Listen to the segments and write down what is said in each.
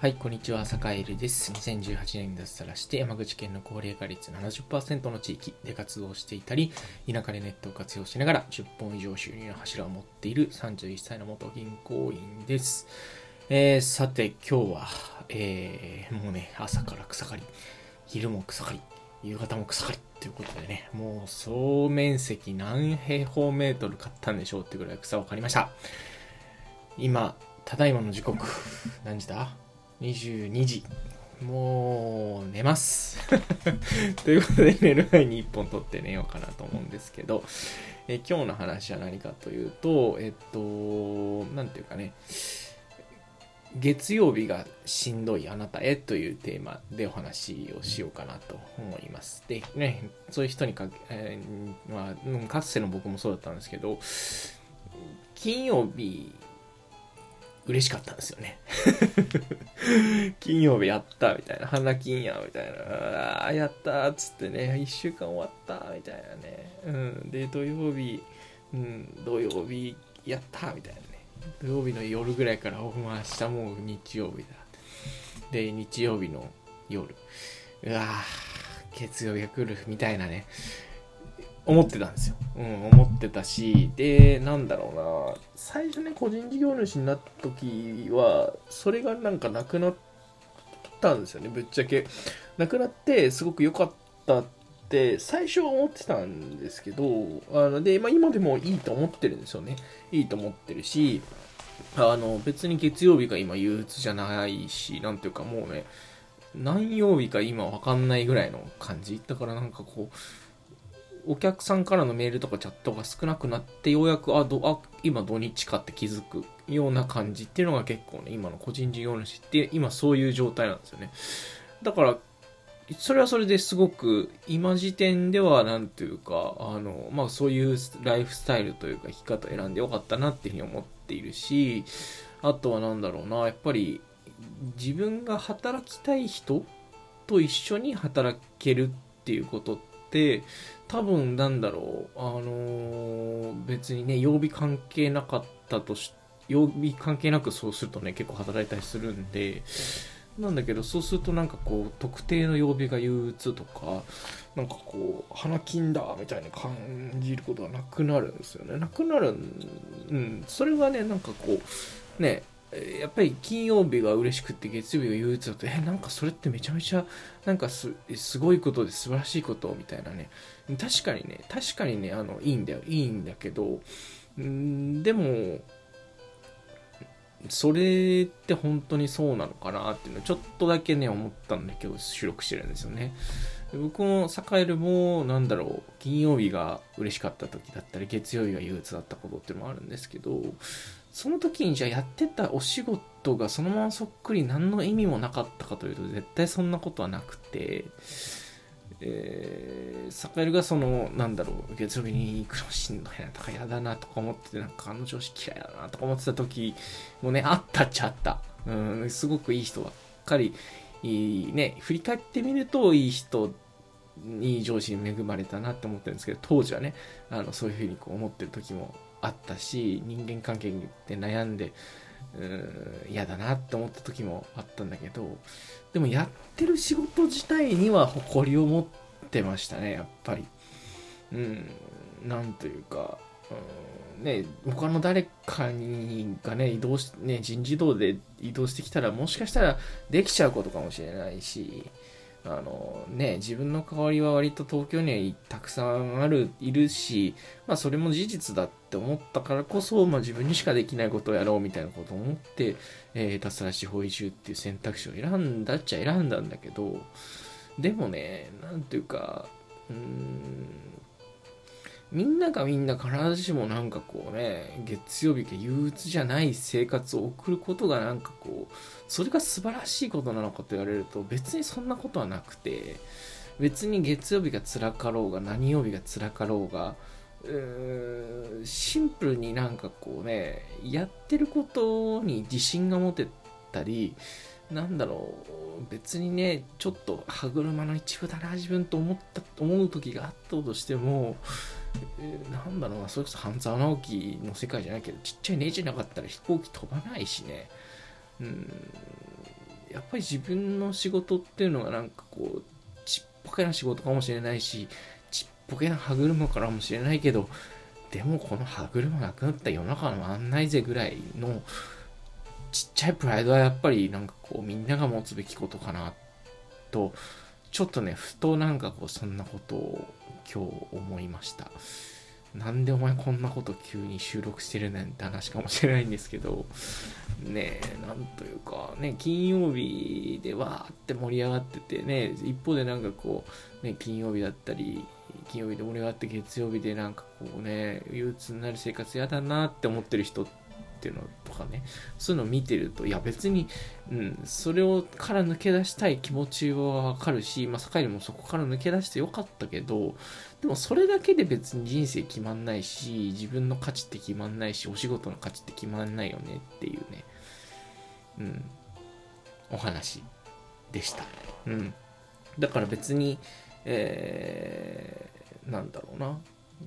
はい、こんにちは、坂井です。2018年に脱サラして、山口県の高齢化率70%の地域で活動していたり、田舎でネットを活用しながら10本以上収入の柱を持っている31歳の元銀行員です。えー、さて、今日は、えー、もうね、朝から草刈り、昼も草刈り、夕方も草刈りということでね、もう総面積何平方メートル買ったんでしょうってぐらい草を刈りました。今、ただいまの時刻、何時だ？22時。もう、寝ます。ということで、寝る前に1本撮って寝ようかなと思うんですけど、え今日の話は何かというと、えっと、なんていうかね、月曜日がしんどいあなたへというテーマでお話をしようかなと思います。で、ね、そういう人にかけ、えー、まあ、かつての僕もそうだったんですけど、金曜日嬉しかったんですよね。金曜日やったみたいな、花金やみたいな、ああ、やったっつってね、一週間終わったみたいなね。うん。で、土曜日、うん、土曜日やったみたいなね。土曜日の夜ぐらいから、おま明日もう日曜日だ。で、日曜日の夜、うわぁ、月曜日が来るみたいなね。思ってたんですよ。うん、思ってたし、で、なんだろうな、最初ね、個人事業主になった時は、それがなんかなくなったんですよね、ぶっちゃけ。なくなって、すごく良かったって、最初は思ってたんですけど、あの、で、まあ今でもいいと思ってるんですよね。いいと思ってるし、あの、別に月曜日が今憂鬱じゃないし、なんていうかもうね、何曜日か今わかんないぐらいの感じ。だからなんかこう、お客さんからのメールとかチャットが少なくなって、ようやく、あ、ど、あ、今土日かって気づくような感じっていうのが結構ね、今の個人事業主って今そういう状態なんですよね。だから、それはそれですごく、今時点では、なんていうか、あの、まあそういうライフスタイルというか生き方を選んでよかったなっていうふうに思っているし、あとはなんだろうな、やっぱり自分が働きたい人と一緒に働けるっていうことって、多分なんだろう、あのー、別にね、曜日関係なかったとし、曜日関係なくそうするとね、結構働いたりするんで、なんだけど、そうするとなんかこう、特定の曜日が憂鬱とか、なんかこう、花金だみたいに感じることがなくなるんですよね。なくなるうん、それがね、なんかこう、ね、やっぱり金曜日が嬉しくって月曜日が憂鬱だと、え、なんかそれってめちゃめちゃ、なんかす、ごいことで素晴らしいことみたいなね。確かにね、確かにね、あの、いいんだよ。いいんだけど、んでも、それって本当にそうなのかなっていうのちょっとだけね、思ったんだけど、収録してるんですよね。僕もサカエルも、なんだろう、金曜日が嬉しかった時だったり、月曜日が憂鬱だったことっていうのもあるんですけど、その時にじゃあやってたお仕事がそのままそっくり何の意味もなかったかというと絶対そんなことはなくて、えー、サカエルがその、なんだろう、月曜日に行くのしんどいなとか嫌だなとか思ってて、なんかあの上司嫌いだなとか思ってた時もね、あったっちゃあった。うん、すごくいい人ばっかり、いいね、振り返ってみるといい人いい上司に恵まれたなって思ってるんですけど、当時はね、あの、そういうふうにこう思ってる時もあったし人間関係で悩んで嫌だなって思った時もあったんだけどでもやってる仕事自体には誇りを持ってましたねやっぱり。うんなんというか、うん、ね他の誰かにがね移動しね人事異動で移動してきたらもしかしたらできちゃうことかもしれないしあのね、自分の代わりは割と東京にはたくさんある、いるし、まあそれも事実だって思ったからこそ、まあ自分にしかできないことをやろうみたいなことを思って、えー、脱サラ地方移住っていう選択肢を選んだっちゃ選んだんだけど、でもね、なんていうか、うーん、みんながみんな必ずしもなんかこうね、月曜日が憂鬱じゃない生活を送ることがなんかこう、それが素晴らしいことなのかと言われると別にそんなことはなくて、別に月曜日が辛かろうが何曜日が辛かろうが、うシンプルになんかこうね、やってることに自信が持てたり、なんだろう、別にね、ちょっと歯車の一部だな、自分と思った、思う時があったとしても、えー、なんだろうな、それこそ半沢直樹の世界じゃないけど、ちっちゃいネジなかったら飛行機飛ばないしね。うん、やっぱり自分の仕事っていうのがなんかこうちっぽけな仕事かもしれないしちっぽけな歯車かもしれないけどでもこの歯車なくなった世の中の案内ぜぐらいのちっちゃいプライドはやっぱりなんかこうみんなが持つべきことかなとちょっとねふとなんかこうそんなことを今日思いました。なんでお前こんなこと急に収録してるねんって話かもしれないんですけど。ねえなんというかね金曜日でわーって盛り上がっててね一方でなんかこうね金曜日だったり金曜日で盛り上がって月曜日でなんかこうね憂鬱になる生活嫌だなって思ってる人っていうのとかねそういうのを見てるといや別に、うん、それをから抜け出したい気持ちはわかるし、まあ、坂井もそこから抜け出してよかったけどでもそれだけで別に人生決まんないし自分の価値って決まんないしお仕事の価値って決まんないよねっていうねうんお話でした。うん。だから別にえー、なんだろうな。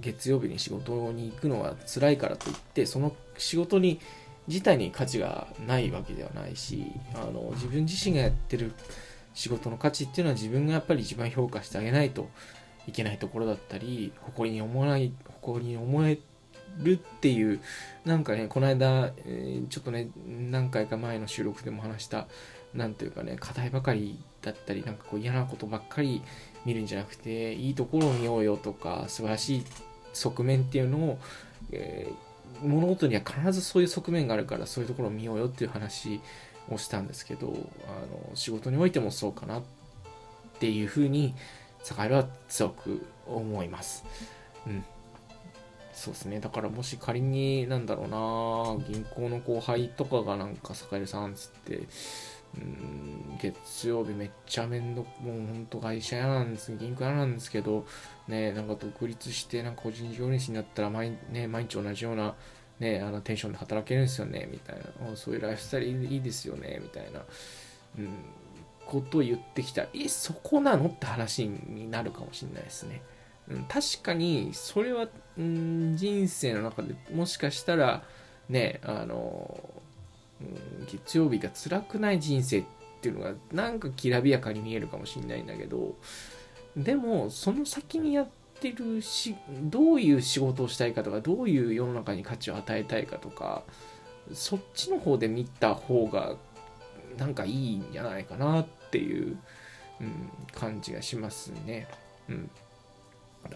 月曜日に仕事に行くのが辛いからといってその仕事に自体に価値がないわけではないしあの自分自身がやってる仕事の価値っていうのは自分がやっぱり一番評価してあげないといけないところだったり誇りに思わない誇りに思えるっていうなんかねこの間、えー、ちょっとね何回か前の収録でも話した何というかね課題ばかりだったりなんかこう嫌なことばっかり見るんじゃなくていいところを見ようよとか素晴らしい側面っていうのを、えー、物事には必ずそういう側面があるからそういうところを見ようよっていう話をしたんですけどあの仕事においてもそうかなっていうふうに坂井は強く思います。うんそうですね。だからもし仮に、なんだろうな、銀行の後輩とかがなんか、坂井さんつって、うん月曜日めっちゃ面倒もうほんと会社嫌なんです銀行嫌なんですけどねなんか独立してなんか個人事業主になったら毎,、ね、毎日同じようなねあのテンションで働けるんですよねみたいな。そういうライフスタイルいいですよねみたいな、うん、ことを言ってきたらえそこなのって話になるかもしれないですね、うん、確かにそれは、うん、人生の中でもしかしたらねあの月曜日が辛くない人生っていうのがなんかきらびやかに見えるかもしれないんだけどでもその先にやってるしどういう仕事をしたいかとかどういう世の中に価値を与えたいかとかそっちの方で見た方がなんかいいんじゃないかなっていう、うん、感じがしますね。うん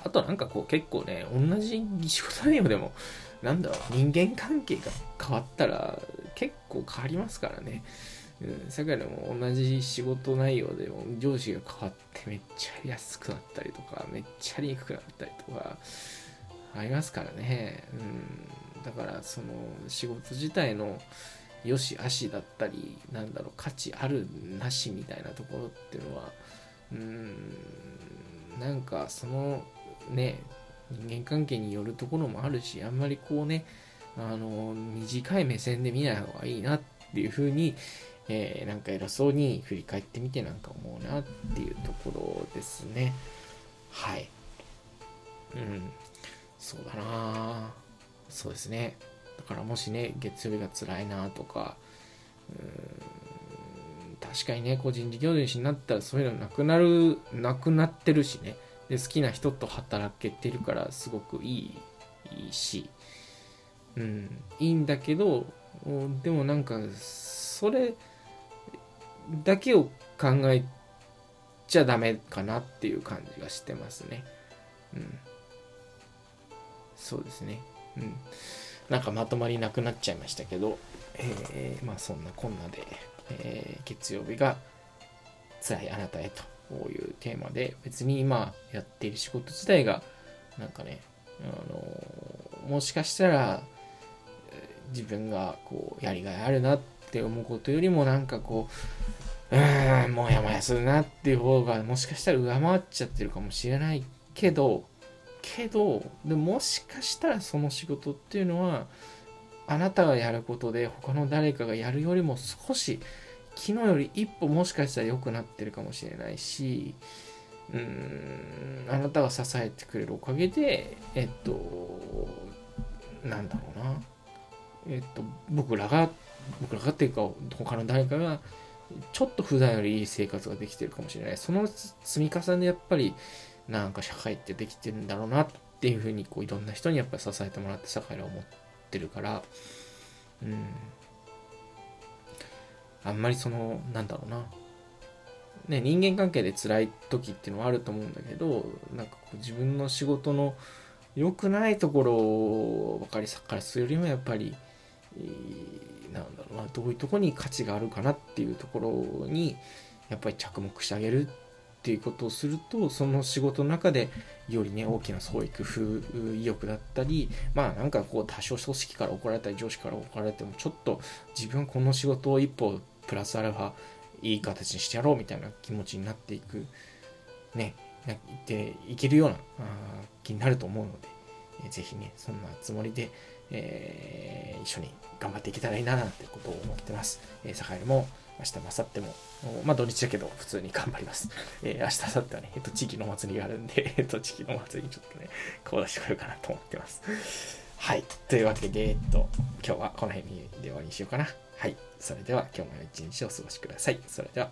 あとなんかこう結構ね、同じ仕事内容でも、なんだろう、人間関係が変わったら結構変わりますからね。うん、世界でも同じ仕事内容でも上司が変わってめっちゃ安くなったりとか、めっちゃりにくくなったりとか、ありますからね。うん、だからその仕事自体の良し悪しだったり、なんだろう、価値あるなしみたいなところっていうのは、うん、なんかそのね、人間関係によるところもあるし、あんまりこうね、あの、短い目線で見ない方がいいなっていうふうに、えー、なんか偉そうに振り返ってみてなんか思うなっていうところですね。はい。うん。そうだなそうですね。だからもしね、月曜日が辛いなとか、うん確かにね、個人事業主になったらそういうのなくなる、なくなってるしね。で、好きな人と働けてるからすごくいいいいし、うん、いいんだけど、でもなんか、それだけを考えちゃダメかなっていう感じがしてますね。うん。そうですね。うん。なんかまとまりなくなっちゃいましたけど、えー、まあそんなこんなで、えー、月曜日が辛いあなたへというテーマで、別に今やっている仕事自体が、なんかね、あのもしかしたら、自分がこうやりがいあるなって思うことよりもなんかこううーんもやもやするなっていう方がもしかしたら上回っちゃってるかもしれないけどけどでもしかしたらその仕事っていうのはあなたがやることで他の誰かがやるよりも少し昨日より一歩もしかしたら良くなってるかもしれないしうーんあなたが支えてくれるおかげでえっとなんだろうな。えっと、僕らが、僕らがっていうか、他の誰かがちょっと普段よりいい生活ができてるかもしれない。その積み重ねでやっぱり、なんか社会ってできてるんだろうなっていうふうに、こういろんな人にやっぱり支えてもらって社会は思ってるから、うん。あんまりその、なんだろうな。ね、人間関係で辛い時っていうのはあると思うんだけど、なんかこう自分の仕事の良くないところをばかりさっからするよりもやっぱり、なんだろうな、どういうとこに価値があるかなっていうところに、やっぱり着目してあげるっていうことをすると、その仕事の中でよりね、大きな創意工夫、意欲だったり、まあなんかこう多少組織から怒られたり上司から怒られても、ちょっと自分はこの仕事を一歩プラスアルファいい形にしてやろうみたいな気持ちになっていく、ね、っていけるような気になると思うので、えー、ぜひね、そんなつもりで、えー、一緒に頑張っていけたらいいななんてことを思ってます。えー、坂井も明日も明後日も、まあ土日だけど普通に頑張ります。えー、明日、明後日はね、えっと、地域のお祭りがあるんで、えっと、地域のお祭りにちょっとね、顔出してこようかなと思ってます。はい。というわけで、えっと、今日はこの辺で終わりにしようかな。はい。それでは今日も一日お過ごしください。それでは。